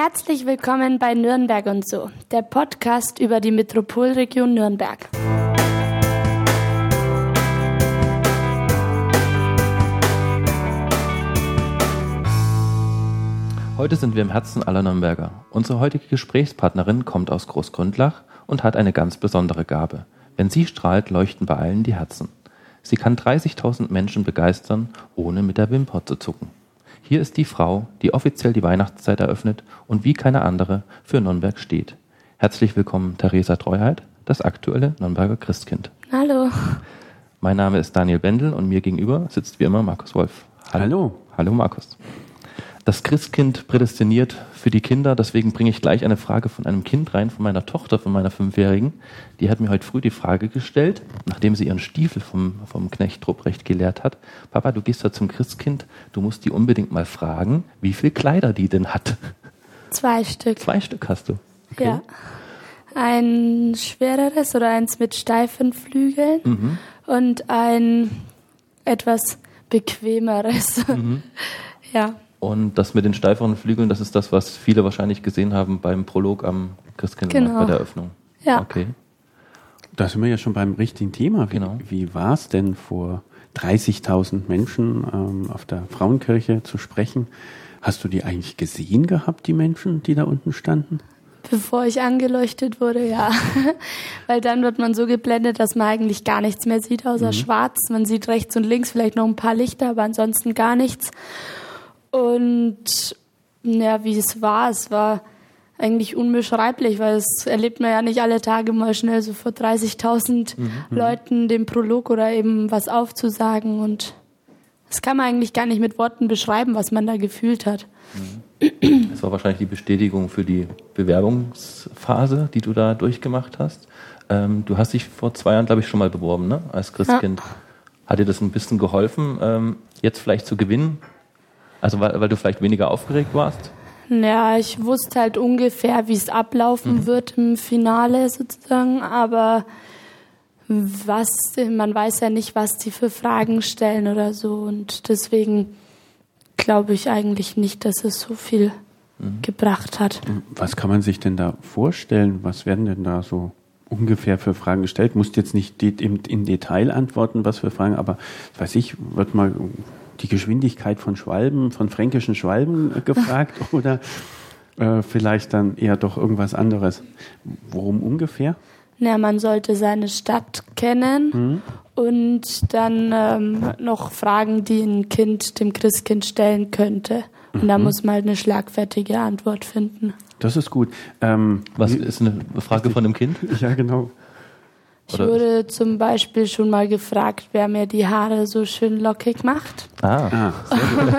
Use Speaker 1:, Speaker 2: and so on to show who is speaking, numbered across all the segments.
Speaker 1: Herzlich willkommen bei Nürnberg und so, der Podcast über die Metropolregion Nürnberg.
Speaker 2: Heute sind wir im Herzen aller Nürnberger. Unsere heutige Gesprächspartnerin kommt aus Großgründlach und hat eine ganz besondere Gabe. Wenn sie strahlt, leuchten bei allen die Herzen. Sie kann 30.000 Menschen begeistern, ohne mit der Wimper zu zucken. Hier ist die Frau, die offiziell die Weihnachtszeit eröffnet und wie keine andere für Nürnberg steht. Herzlich willkommen, Theresa Treuheit, das aktuelle Nürnberger Christkind.
Speaker 1: Hallo.
Speaker 2: Mein Name ist Daniel Bendel und mir gegenüber sitzt wie immer Markus Wolf.
Speaker 3: Hallo.
Speaker 2: Hallo Markus. Das Christkind prädestiniert für die Kinder, deswegen bringe ich gleich eine Frage von einem Kind rein, von meiner Tochter, von meiner Fünfjährigen. Die hat mir heute früh die Frage gestellt, nachdem sie ihren Stiefel vom, vom Knecht Ruprecht gelehrt hat. Papa, du gehst da zum Christkind, du musst die unbedingt mal fragen, wie viel Kleider die denn hat.
Speaker 1: Zwei Stück.
Speaker 2: Zwei Stück hast du.
Speaker 1: Okay. Ja. Ein schwereres oder eins mit steifen Flügeln mhm. und ein etwas bequemeres. Mhm.
Speaker 2: ja. Und das mit den steiferen Flügeln, das ist das, was viele wahrscheinlich gesehen haben beim Prolog am Christkindlmarkt genau. bei der Eröffnung.
Speaker 1: Ja.
Speaker 2: Okay.
Speaker 3: Da sind wir ja schon beim richtigen Thema. Wie, genau. wie war es denn vor 30.000 Menschen ähm, auf der Frauenkirche zu sprechen? Hast du die eigentlich gesehen gehabt, die Menschen, die da unten standen?
Speaker 1: Bevor ich angeleuchtet wurde, ja. Weil dann wird man so geblendet, dass man eigentlich gar nichts mehr sieht, außer mhm. schwarz. Man sieht rechts und links vielleicht noch ein paar Lichter, aber ansonsten gar nichts. Und ja, wie es war, es war eigentlich unbeschreiblich, weil es erlebt man ja nicht alle Tage mal schnell so vor 30.000 mhm. Leuten den Prolog oder eben was aufzusagen und das kann man eigentlich gar nicht mit Worten beschreiben, was man da gefühlt hat.
Speaker 2: Mhm. Das war wahrscheinlich die Bestätigung für die Bewerbungsphase, die du da durchgemacht hast. Ähm, du hast dich vor zwei Jahren, glaube ich, schon mal beworben, ne? als Christkind. Ja. Hat dir das ein bisschen geholfen, ähm, jetzt vielleicht zu gewinnen? Also weil, weil du vielleicht weniger aufgeregt warst?
Speaker 1: Ja, ich wusste halt ungefähr, wie es ablaufen mhm. wird im Finale sozusagen, aber was, man weiß ja nicht, was die für Fragen stellen oder so und deswegen glaube ich eigentlich nicht, dass es so viel mhm. gebracht hat.
Speaker 3: Was kann man sich denn da vorstellen? Was werden denn da so ungefähr für Fragen gestellt? Musst jetzt nicht in Detail antworten, was für Fragen, aber weiß ich, wird mal die Geschwindigkeit von Schwalben, von fränkischen Schwalben gefragt oder äh, vielleicht dann eher doch irgendwas anderes? Worum ungefähr?
Speaker 1: Na, man sollte seine Stadt kennen mhm. und dann ähm, noch Fragen, die ein Kind dem Christkind stellen könnte. Und mhm. da muss man halt eine schlagfertige Antwort finden.
Speaker 3: Das ist gut. Ähm,
Speaker 2: Was ist eine Frage von einem Kind?
Speaker 3: Ja, genau.
Speaker 1: Ich wurde zum Beispiel schon mal gefragt, wer mir die Haare so schön lockig macht.
Speaker 2: Ah, ah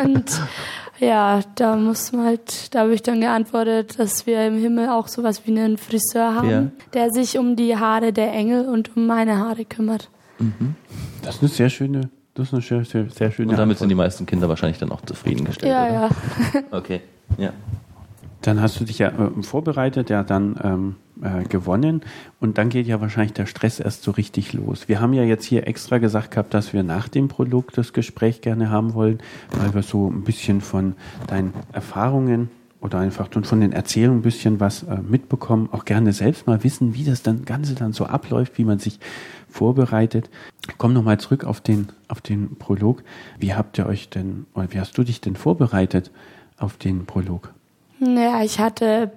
Speaker 1: und ja, da muss man halt, da habe ich dann geantwortet, dass wir im Himmel auch sowas wie einen Friseur haben, ja. der sich um die Haare der Engel und um meine Haare kümmert.
Speaker 3: Mhm. Das ist eine sehr schöne, das ist eine sehr, sehr, sehr schöne.
Speaker 2: Und damit Antwort. sind die meisten Kinder wahrscheinlich dann auch zufriedengestellt.
Speaker 1: Ja,
Speaker 2: oder?
Speaker 1: ja.
Speaker 2: okay, ja.
Speaker 3: Dann hast du dich ja äh, vorbereitet, ja dann ähm, äh, gewonnen und dann geht ja wahrscheinlich der Stress erst so richtig los. Wir haben ja jetzt hier extra gesagt gehabt, dass wir nach dem Prolog das Gespräch gerne haben wollen, weil wir so ein bisschen von deinen Erfahrungen oder einfach von den Erzählungen ein bisschen was äh, mitbekommen, auch gerne selbst mal wissen, wie das dann Ganze dann so abläuft, wie man sich vorbereitet. Komm nochmal zurück auf den, auf den Prolog. Wie habt ihr euch denn, oder wie hast du dich denn vorbereitet auf den Prolog?
Speaker 1: Naja, ich hatte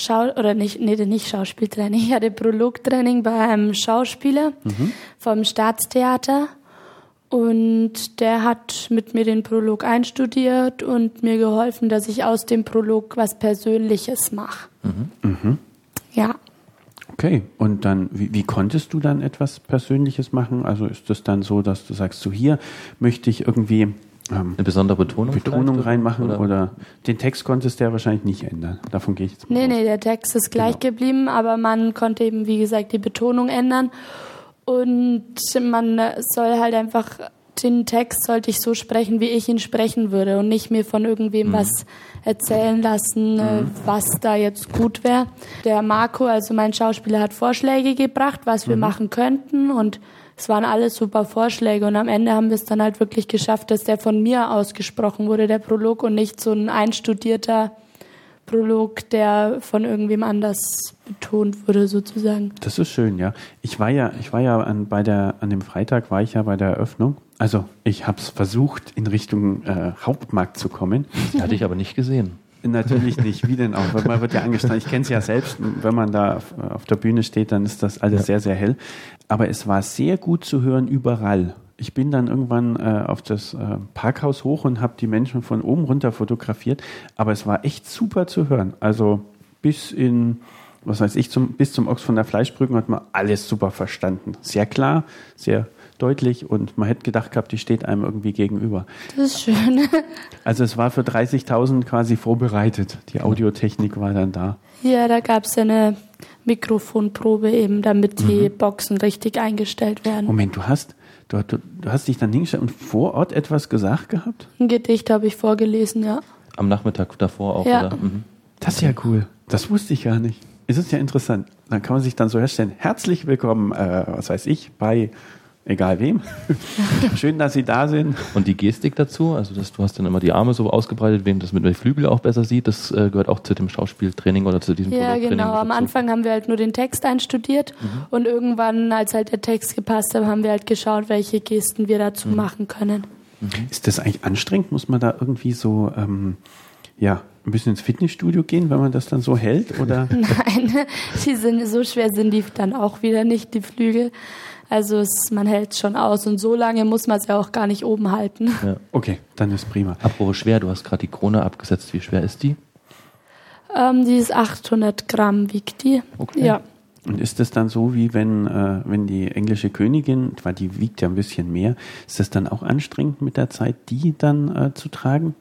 Speaker 1: Schau oder nicht, nee, nicht Schauspieltraining, ich hatte Prologtraining bei einem Schauspieler mhm. vom Staatstheater und der hat mit mir den Prolog einstudiert und mir geholfen, dass ich aus dem Prolog was Persönliches mache. Mhm. Mhm. Ja.
Speaker 3: Okay, und dann, wie, wie, konntest du dann etwas Persönliches machen? Also ist das dann so, dass du sagst, so hier möchte ich irgendwie
Speaker 2: ähm, eine besondere Betonung,
Speaker 3: Betonung reinmachen oder? oder? den Text konntest du ja wahrscheinlich nicht ändern. Davon gehe ich jetzt
Speaker 1: mal Nee, aus. nee, der Text ist gleich genau. geblieben, aber man konnte eben, wie gesagt, die Betonung ändern. Und man soll halt einfach, den Text sollte ich so sprechen, wie ich ihn sprechen würde und nicht mir von irgendwem mhm. was erzählen lassen, äh, mhm. was da jetzt gut wäre. Der Marco, also mein Schauspieler, hat Vorschläge gebracht, was wir mhm. machen könnten und es waren alles super Vorschläge und am Ende haben wir es dann halt wirklich geschafft, dass der von mir ausgesprochen wurde, der Prolog und nicht so ein einstudierter Prolog, der von irgendwem anders betont wurde, sozusagen.
Speaker 3: Das ist schön, ja. Ich war ja, ich war ja an, bei der, an dem Freitag war ich ja bei der Eröffnung. Also ich habe es versucht, in Richtung äh, Hauptmarkt zu kommen.
Speaker 2: Die hatte ich aber nicht gesehen.
Speaker 3: Natürlich nicht. Wie denn auch? Weil man wird ja angestanden. Ich kenne es ja selbst. Wenn man da auf, auf, der Bühne steht, dann ist das alles ja. sehr, sehr hell. Aber es war sehr gut zu hören überall. Ich bin dann irgendwann äh, auf das äh, Parkhaus hoch und habe die Menschen von oben runter fotografiert. Aber es war echt super zu hören. Also bis in, was weiß ich, zum, bis zum Ochs von der Fleischbrücken hat man alles super verstanden. Sehr klar, sehr deutlich und man hätte gedacht gehabt, die steht einem irgendwie gegenüber.
Speaker 1: Das ist schön.
Speaker 3: Also es war für 30.000 quasi vorbereitet. Die Audiotechnik war dann da.
Speaker 1: Ja, da gab es eine Mikrofonprobe eben, damit die mhm. Boxen richtig eingestellt werden.
Speaker 3: Moment, du hast, du, du, du hast dich dann hingestellt und vor Ort etwas gesagt gehabt?
Speaker 1: Ein Gedicht habe ich vorgelesen, ja.
Speaker 2: Am Nachmittag davor auch,
Speaker 1: ja.
Speaker 2: oder? Mhm.
Speaker 3: Das ist ja cool. Das wusste ich gar nicht. Es ist ja interessant. Dann kann man sich dann so herstellen. Herzlich willkommen, äh, was weiß ich, bei egal wem. Schön, dass Sie da sind.
Speaker 2: Und die Gestik dazu, also dass du hast dann immer die Arme so ausgebreitet, wem das mit den Flügel auch besser sieht, das äh, gehört auch zu dem Schauspieltraining oder zu diesem
Speaker 1: Ja, genau. Am Anfang haben wir halt nur den Text einstudiert mhm. und irgendwann, als halt der Text gepasst hat, haben wir halt geschaut, welche Gesten wir dazu mhm. machen können.
Speaker 3: Mhm. Ist das eigentlich anstrengend? Muss man da irgendwie so, ähm, ja, ein bisschen ins Fitnessstudio gehen, wenn man das dann so hält? Oder?
Speaker 1: Nein, die sind, so schwer sind die dann auch wieder nicht, die Flügel. Also es, man hält es schon aus und so lange muss man es ja auch gar nicht oben halten.
Speaker 3: Ja. Okay, dann ist prima.
Speaker 2: Apropos schwer, du hast gerade die Krone abgesetzt. Wie schwer ist die?
Speaker 1: Ähm, die ist 800 Gramm, wiegt die.
Speaker 3: Okay. Ja. Und ist das dann so, wie wenn, äh, wenn die englische Königin, weil die wiegt ja ein bisschen mehr, ist das dann auch anstrengend mit der Zeit, die dann äh, zu tragen?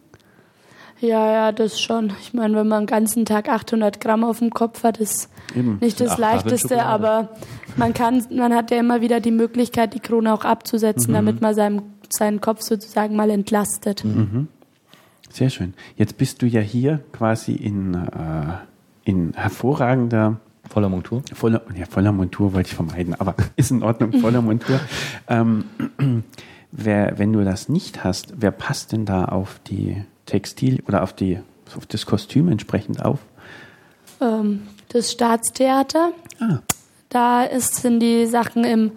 Speaker 1: Ja, ja, das schon. Ich meine, wenn man den ganzen Tag 800 Gramm auf dem Kopf hat, ist Eben. nicht das Leichteste, aber man kann, man hat ja immer wieder die Möglichkeit, die Krone auch abzusetzen, mhm. damit man seinem, seinen Kopf sozusagen mal entlastet.
Speaker 3: Mhm. Sehr schön. Jetzt bist du ja hier quasi in, äh, in hervorragender
Speaker 2: Voller Montur?
Speaker 3: Voller, ja, voller Montur wollte ich vermeiden, aber ist in Ordnung, voller Montur. Ähm, wer, wenn du das nicht hast, wer passt denn da auf die Textil oder auf, die, auf das Kostüm entsprechend auf?
Speaker 1: Ähm, das Staatstheater. Ah. Da ist, sind die Sachen im,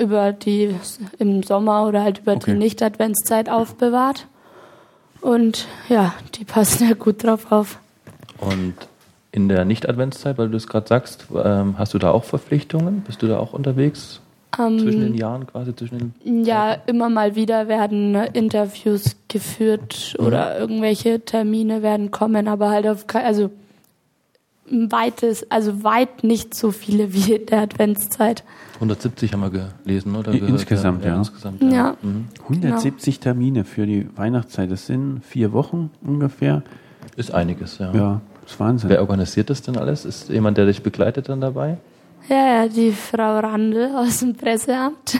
Speaker 1: über die, im Sommer oder halt über okay. die Nicht-Adventszeit aufbewahrt. Und ja, die passen ja gut drauf auf.
Speaker 2: Und in der Nicht-Adventszeit, weil du es gerade sagst, ähm, hast du da auch Verpflichtungen? Bist du da auch unterwegs? Um, zwischen den Jahren quasi zwischen
Speaker 1: den Ja, Zeiten? immer mal wieder werden Interviews geführt mhm. oder irgendwelche Termine werden kommen, aber halt auf also weites, also weit nicht so viele wie in der Adventszeit.
Speaker 2: 170 haben wir gelesen, oder?
Speaker 3: Insgesamt, ja. ja. Insgesamt,
Speaker 1: ja. ja.
Speaker 3: Mhm. 170 genau. Termine für die Weihnachtszeit. Das sind vier Wochen ungefähr.
Speaker 2: Ist einiges, ja.
Speaker 3: Ja, das ist Wahnsinn.
Speaker 2: Wer organisiert das denn alles? Ist jemand, der dich begleitet dann dabei?
Speaker 1: Ja, ja, die Frau Randl aus dem Presseamt.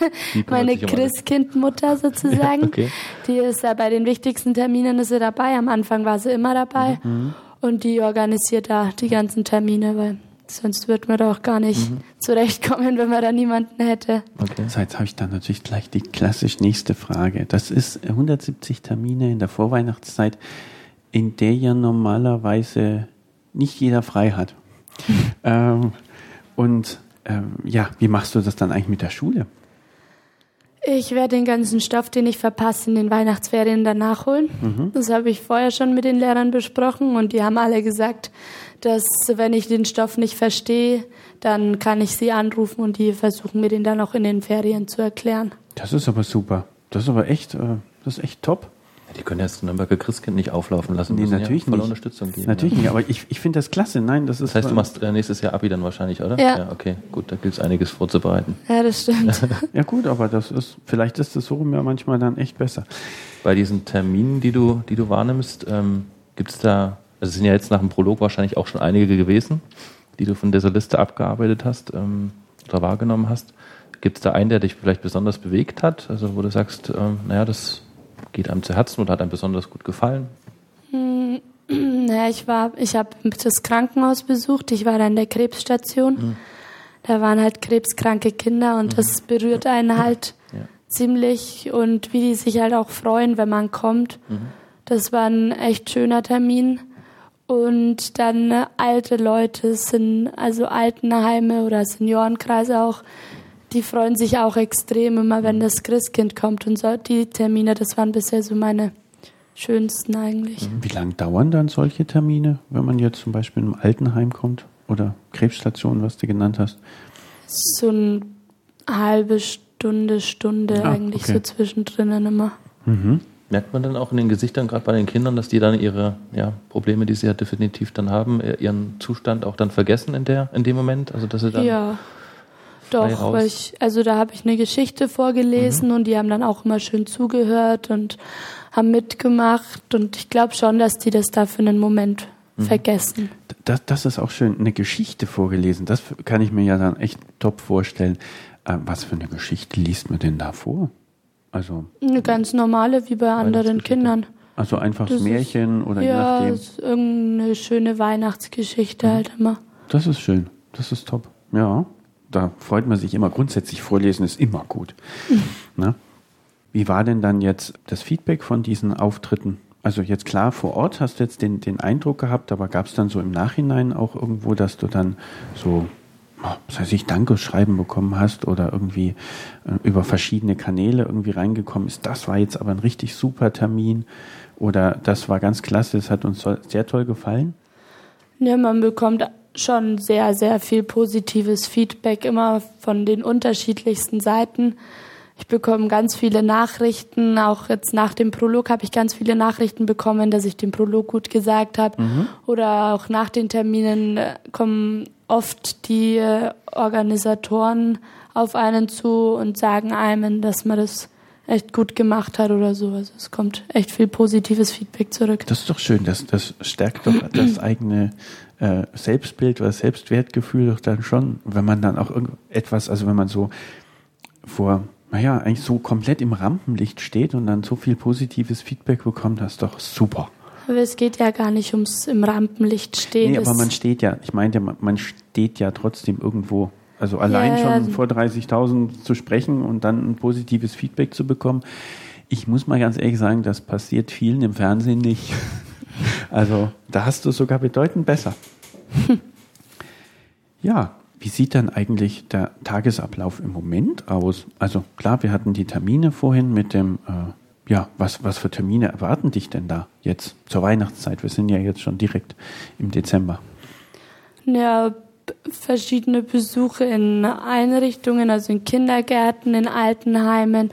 Speaker 1: Meine Christkindmutter sozusagen. okay. Die ist ja bei den wichtigsten Terminen ist sie dabei. Am Anfang war sie immer dabei. Mhm. Und die organisiert da die ganzen Termine, weil sonst wird man da auch gar nicht mhm. zurechtkommen, wenn man da niemanden hätte.
Speaker 3: Okay. So, jetzt habe ich dann natürlich gleich die klassisch nächste Frage. Das ist 170 Termine in der Vorweihnachtszeit, in der ja normalerweise nicht jeder frei hat. ähm, und ähm, ja, wie machst du das dann eigentlich mit der Schule?
Speaker 1: Ich werde den ganzen Stoff, den ich verpasse, in den Weihnachtsferien dann nachholen. Mhm. Das habe ich vorher schon mit den Lehrern besprochen und die haben alle gesagt, dass wenn ich den Stoff nicht verstehe, dann kann ich sie anrufen und die versuchen mir den dann auch in den Ferien zu erklären.
Speaker 3: Das ist aber super. Das ist aber echt, äh, das ist echt top.
Speaker 2: Die können jetzt Nürnberger Christkind nicht auflaufen lassen.
Speaker 3: Nee, natürlich ja
Speaker 2: nicht. Unterstützung geben.
Speaker 3: Natürlich ja. nicht, aber ich, ich finde das klasse. Nein, das ist.
Speaker 2: Das heißt, du machst äh, nächstes Jahr Abi dann wahrscheinlich, oder?
Speaker 1: Ja. ja
Speaker 2: okay, gut, da gilt es einiges vorzubereiten.
Speaker 1: Ja, das stimmt.
Speaker 3: ja, gut, aber das ist, vielleicht ist das so rum ja manchmal dann echt besser.
Speaker 2: Bei diesen Terminen, die du, die du wahrnimmst, ähm, gibt es da, also es sind ja jetzt nach dem Prolog wahrscheinlich auch schon einige gewesen, die du von dieser Liste abgearbeitet hast ähm, oder wahrgenommen hast. Gibt es da einen, der dich vielleicht besonders bewegt hat? Also, wo du sagst, ähm, naja, das geht einem zu Herzen oder hat einem besonders gut gefallen?
Speaker 1: Hm, naja, ich war, ich habe das Krankenhaus besucht, ich war da in der Krebsstation. Mhm. Da waren halt krebskranke Kinder und mhm. das berührt einen halt ja. ziemlich und wie die sich halt auch freuen, wenn man kommt. Mhm. Das war ein echt schöner Termin. Und dann äh, alte Leute sind, also Altenheime oder Seniorenkreise auch, die freuen sich auch extrem immer, wenn das Christkind kommt und so. Die Termine, das waren bisher so meine schönsten eigentlich.
Speaker 3: Wie lange dauern dann solche Termine, wenn man jetzt zum Beispiel im Altenheim kommt oder Krebsstation, was du genannt hast?
Speaker 1: So eine halbe Stunde, Stunde
Speaker 3: Ah,
Speaker 1: eigentlich
Speaker 3: okay.
Speaker 1: so zwischendrin immer.
Speaker 3: Mhm.
Speaker 2: Merkt man dann auch in den Gesichtern, gerade bei den Kindern, dass die dann ihre ja, Probleme, die sie ja definitiv dann haben, äh, ihren Zustand auch dann vergessen in, der, in dem Moment? Also, dass sie dann.
Speaker 1: Ja. Doch, weil ich, also da habe ich eine Geschichte vorgelesen
Speaker 3: Mhm.
Speaker 1: und die haben dann auch immer schön zugehört und haben mitgemacht und ich glaube schon, dass die das da für einen Moment
Speaker 3: Mhm.
Speaker 1: vergessen.
Speaker 3: Das, das ist auch schön, eine Geschichte vorgelesen. Das kann ich mir ja dann echt top vorstellen. Äh, was für eine Geschichte liest man denn da vor? Also,
Speaker 1: Eine ganz normale, wie bei anderen. Kindern.
Speaker 3: also einfach
Speaker 1: Das ist-
Speaker 3: Märchen oder je
Speaker 1: Ja,
Speaker 3: nachdem.
Speaker 1: es ist irgendeine schöne Weihnachtsgeschichte
Speaker 3: Mhm.
Speaker 1: halt immer.
Speaker 3: Das ist schön. Das ist top. Ja, da freut man sich immer. Grundsätzlich vorlesen ist immer gut. Na? Wie war denn dann jetzt das Feedback von diesen Auftritten? Also jetzt klar, vor Ort hast du jetzt den, den Eindruck gehabt, aber gab es dann so im Nachhinein auch irgendwo, dass du dann so, oh, was weiß ich, Dankeschreiben bekommen hast oder irgendwie äh, über verschiedene Kanäle irgendwie reingekommen ist, das war jetzt aber ein richtig super Termin oder das war ganz klasse, es hat uns sehr toll gefallen?
Speaker 1: Ja, man bekommt schon sehr, sehr viel positives Feedback, immer von den unterschiedlichsten Seiten. Ich bekomme ganz viele Nachrichten, auch jetzt nach dem Prolog habe ich ganz viele Nachrichten bekommen, dass ich den Prolog gut gesagt habe. Oder auch nach den Terminen äh, kommen oft die äh, Organisatoren auf einen zu und sagen einem, dass man das echt gut gemacht hat oder so. Also es kommt echt viel positives Feedback zurück.
Speaker 3: Das ist doch schön, das, das stärkt doch das eigene äh, Selbstbild oder Selbstwertgefühl doch dann schon, wenn man dann auch irgendetwas, also wenn man so vor, naja, eigentlich so komplett im Rampenlicht steht und dann so viel positives Feedback bekommt, das ist doch super.
Speaker 1: Aber es geht ja gar nicht ums im Rampenlicht stehen.
Speaker 3: Nee, aber man steht ja, ich meinte, man steht ja trotzdem irgendwo. Also allein
Speaker 1: Ja, ja.
Speaker 3: schon vor 30.000 zu sprechen und dann ein positives Feedback zu bekommen. Ich muss mal ganz ehrlich sagen, das passiert vielen im Fernsehen nicht. Also da hast du es sogar bedeutend besser. Ja, wie sieht dann eigentlich der Tagesablauf im Moment aus? Also klar, wir hatten die Termine vorhin mit dem, äh, ja, was, was für Termine erwarten dich denn da jetzt zur Weihnachtszeit? Wir sind ja jetzt schon direkt im Dezember.
Speaker 1: ja, verschiedene Besuche in Einrichtungen, also in Kindergärten, in Altenheimen,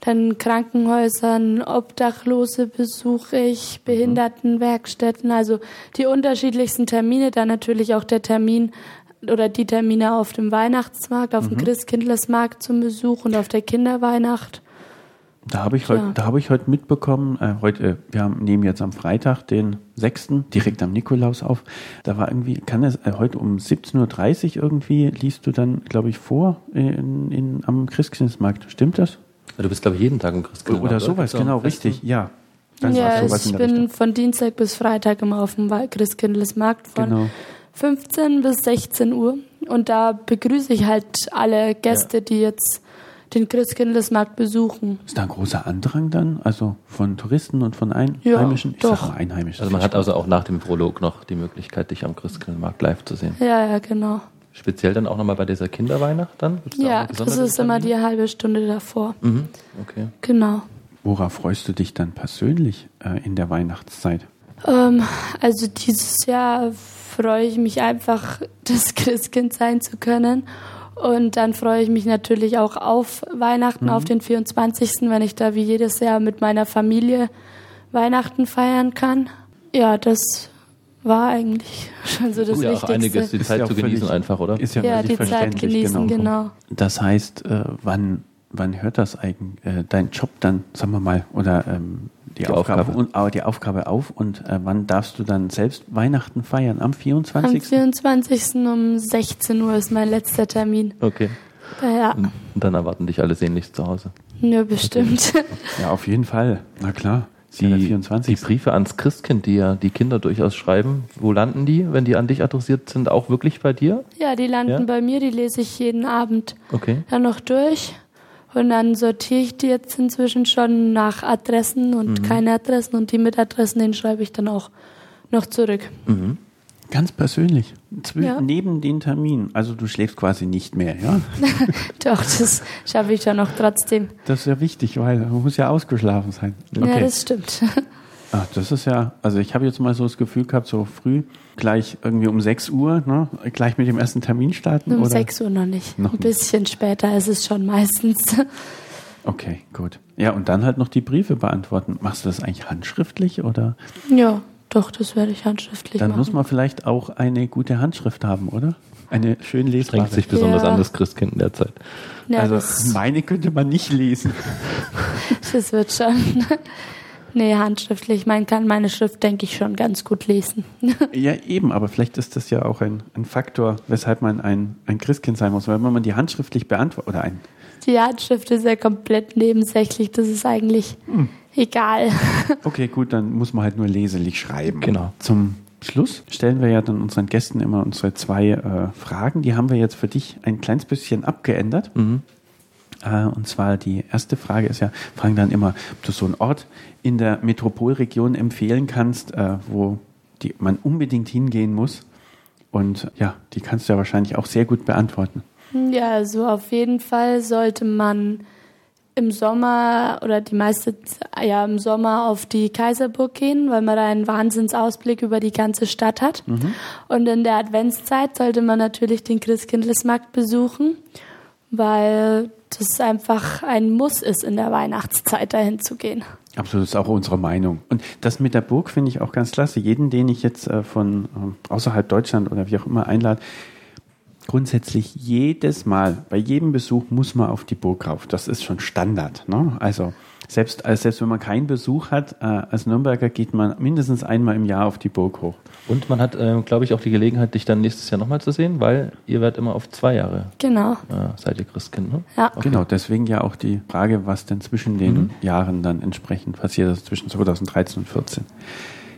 Speaker 1: dann Krankenhäusern, Obdachlose besuche ich, Behindertenwerkstätten, also die unterschiedlichsten Termine, dann natürlich auch der Termin oder die Termine auf dem Weihnachtsmarkt, auf dem Christkindlesmarkt zum Besuch und auf der Kinderweihnacht.
Speaker 3: Da habe ich heute,
Speaker 1: Ja.
Speaker 3: da habe ich heute mitbekommen, äh, heute, äh, wir haben, nehmen jetzt am Freitag, den 6., direkt am Nikolaus auf. Da war irgendwie, kann es, äh, heute um 17.30 Uhr irgendwie, liest du dann, glaube ich, vor in, in, am Christkindlesmarkt. Stimmt das?
Speaker 2: Du bist, glaube ich, jeden Tag im Christkindlmarkt.
Speaker 3: Oder sowas,
Speaker 2: So,
Speaker 3: genau, richtig, ja. Dann
Speaker 1: ja,
Speaker 3: war sowas
Speaker 1: ich bin
Speaker 3: Richtung.
Speaker 1: von Dienstag bis Freitag immer auf dem Christkindlesmarkt von
Speaker 3: Genau.
Speaker 1: 15 bis 16 Uhr. Und da begrüße ich halt alle Gäste, die jetzt den Christkindlesmarkt besuchen.
Speaker 3: Ist da ein großer Andrang dann? Also von Touristen und von
Speaker 1: Ja,
Speaker 3: Einheimischen? ich
Speaker 1: doch.
Speaker 3: sag mal Einheimischen.
Speaker 2: Also man hat also auch nach dem Prolog noch die Möglichkeit, dich am Christkindlmarkt live zu sehen.
Speaker 1: Ja, ja, genau.
Speaker 2: Speziell dann auch nochmal bei dieser Kinderweihnacht dann? Da
Speaker 1: Ja,
Speaker 2: eine
Speaker 1: das ist immer die halbe Stunde davor.
Speaker 2: Mhm. Okay.
Speaker 1: Genau.
Speaker 3: Worauf freust du dich dann persönlich äh, in der Weihnachtszeit?
Speaker 1: Ähm, also dieses Jahr freue ich mich einfach, das Christkind sein zu können. Und dann freue ich mich natürlich auch auf Weihnachten, auf den 24., wenn ich da wie jedes Jahr mit meiner Familie Weihnachten feiern kann. Ja, das war eigentlich schon so das
Speaker 2: ja, auch einiges,
Speaker 1: Wichtigste.
Speaker 2: die
Speaker 3: Ist
Speaker 2: Zeit
Speaker 3: ja
Speaker 2: zu genießen
Speaker 3: völlig-
Speaker 2: einfach, oder?
Speaker 3: Ist ja,
Speaker 1: Ja, die Zeit genießen, genau.
Speaker 3: Das heißt, äh, wann, wann hört das eigentlich, äh, dein Job dann, sagen wir mal, oder ähm, die,
Speaker 2: Die
Speaker 3: Aufgabe,
Speaker 2: Aufgabe.
Speaker 3: Und, aber die Aufgabe auf und äh, wann darfst du dann selbst Weihnachten feiern? Am
Speaker 1: Am
Speaker 3: 24.?
Speaker 1: 24. um 16 Uhr ist mein letzter Termin.
Speaker 2: Okay.
Speaker 1: Ja,
Speaker 2: Und dann erwarten dich alle sehnlichst zu Hause.
Speaker 1: ja bestimmt.
Speaker 3: Ja, auf jeden Fall. Na klar.
Speaker 2: Die,
Speaker 3: ja
Speaker 2: die
Speaker 3: 24.
Speaker 2: Briefe ans Christkind, die ja die Kinder durchaus schreiben, wo landen die, wenn die an dich adressiert sind, auch wirklich bei dir?
Speaker 1: Ja, die landen
Speaker 2: Ja?
Speaker 1: bei mir, die lese ich jeden Abend
Speaker 2: Okay.
Speaker 1: dann noch durch. Und dann sortiere ich die jetzt inzwischen schon nach Adressen und
Speaker 2: Mhm.
Speaker 1: keine Adressen. Und die mit Adressen, den schreibe ich dann auch noch zurück.
Speaker 3: Mhm. Ganz persönlich. Zw
Speaker 1: Ja.
Speaker 3: Neben den Terminen. Also du schläfst quasi nicht mehr, ja?
Speaker 1: Doch, das schaffe ich ja noch trotzdem.
Speaker 3: Das ist ja wichtig, weil man muss ja ausgeschlafen sein.
Speaker 1: Ja, das stimmt.
Speaker 3: Ah, das ist ja, also ich habe jetzt mal so das Gefühl gehabt, so früh, gleich irgendwie um 6 Uhr, ne, gleich mit dem ersten Termin starten.
Speaker 1: Um
Speaker 3: oder?
Speaker 1: 6 Uhr noch nicht.
Speaker 3: Noch
Speaker 1: Ein
Speaker 3: nicht.
Speaker 1: bisschen später ist es schon meistens.
Speaker 3: Okay, gut. Ja, und dann halt noch die Briefe beantworten. Machst du das eigentlich handschriftlich oder?
Speaker 1: Ja, doch, das werde ich handschriftlich
Speaker 3: Dann
Speaker 1: machen.
Speaker 3: muss man vielleicht auch eine gute Handschrift haben, oder? Eine schön lesbare.
Speaker 2: Strengt sich besonders
Speaker 1: Ja.
Speaker 2: an das Christkind in der Zeit.
Speaker 1: ja,
Speaker 3: also meine könnte man nicht lesen.
Speaker 1: das wird schon. Nee, handschriftlich. Man kann meine Schrift, denke ich, schon ganz gut lesen.
Speaker 3: Ja, eben, aber vielleicht ist das ja auch ein, ein Faktor, weshalb man ein, ein Christkind sein muss. Weil wenn man die handschriftlich beantwortet, oder ein,
Speaker 1: Die Handschrift ist ja komplett nebensächlich. Das ist eigentlich
Speaker 3: Hm.
Speaker 1: egal.
Speaker 3: okay, gut, dann muss man halt nur leselig schreiben.
Speaker 2: Genau.
Speaker 3: Zum Schluss stellen wir ja dann unseren Gästen immer unsere zwei äh, Fragen. Die haben wir jetzt für dich ein kleines bisschen abgeändert.
Speaker 2: Mhm.
Speaker 3: Äh, und zwar die erste Frage ist ja, fragen dann immer, ob du so einen Ort in der Metropolregion empfehlen kannst, äh, wo die, man unbedingt hingehen muss. Und ja, die kannst du ja wahrscheinlich auch sehr gut beantworten.
Speaker 1: Ja, also auf jeden Fall sollte man im Sommer oder die meiste ja im Sommer auf die Kaiserburg gehen, weil man da einen Wahnsinnsausblick über die ganze Stadt hat. Und in der Adventszeit sollte man natürlich den Christkindlesmarkt besuchen, weil das einfach ein Muss ist, in der Weihnachtszeit dahin zu gehen.
Speaker 3: Absolut, ist auch unsere Meinung. Und das mit der Burg finde ich auch ganz klasse. Jeden, den ich jetzt äh, von ähm, außerhalb Deutschland oder wie auch immer einlade, grundsätzlich jedes Mal, bei jedem Besuch muss man auf die Burg rauf. Das ist schon Standard. Ne? Also selbst, äh, selbst wenn man keinen Besuch hat, äh, als Nürnberger geht man mindestens einmal im Jahr auf die Burg hoch.
Speaker 2: Und man hat, äh, glaube ich, auch die Gelegenheit, dich dann nächstes Jahr nochmal zu sehen, weil ihr werdet immer auf zwei Jahre
Speaker 1: Genau.
Speaker 2: äh, seid ihr Christkind, ne?
Speaker 1: Ja.
Speaker 3: Genau, deswegen ja auch die Frage, was denn zwischen den Jahren dann entsprechend passiert ist, zwischen 2013 und 2014.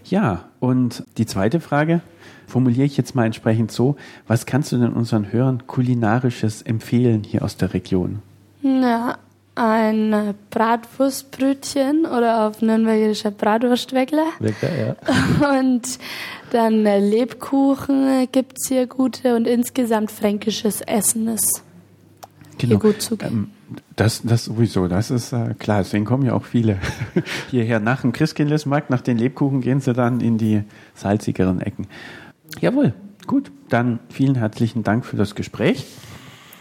Speaker 3: Ja, und die zweite Frage formuliere ich jetzt mal entsprechend so, was kannst du denn unseren Hörern kulinarisches empfehlen hier aus der Region?
Speaker 1: Ja, ein Bratwurstbrötchen oder auf Nürnbergerischer Bratwurstweckler.
Speaker 2: Lecker, ja.
Speaker 1: Und dann äh, Lebkuchen äh, gibt's hier gute und insgesamt fränkisches Essen ist hier gut zugehen.
Speaker 3: Ähm, das, das sowieso, das ist äh, klar, deswegen kommen ja auch viele hierher. Nach dem Christkindlesmarkt, nach den Lebkuchen gehen sie dann in die salzigeren Ecken. Jawohl, gut, dann vielen herzlichen Dank für das Gespräch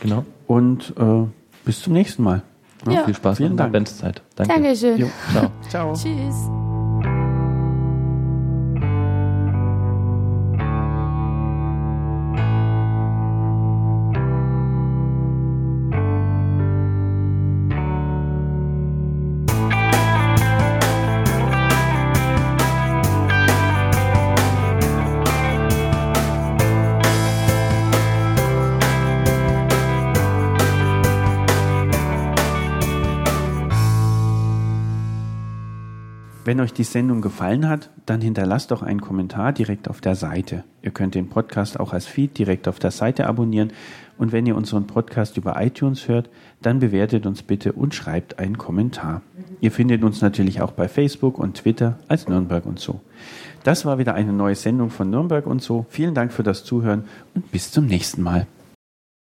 Speaker 2: Genau.
Speaker 3: und äh, bis zum nächsten Mal.
Speaker 1: Ja.
Speaker 2: Viel Spaß
Speaker 3: Vielen Dank.
Speaker 2: Adventszeit. Danke.
Speaker 1: Dankeschön.
Speaker 3: Jo.
Speaker 2: Ciao.
Speaker 3: Ciao.
Speaker 1: Tschüss.
Speaker 3: Wenn euch die Sendung gefallen hat, dann hinterlasst doch einen Kommentar direkt auf der Seite. Ihr könnt den Podcast auch als Feed direkt auf der Seite abonnieren. Und wenn ihr unseren Podcast über iTunes hört, dann bewertet uns bitte und schreibt einen Kommentar. Ihr findet uns natürlich auch bei Facebook und Twitter als Nürnberg und so. Das war wieder eine neue Sendung von Nürnberg und so. Vielen Dank für das Zuhören und bis zum nächsten Mal.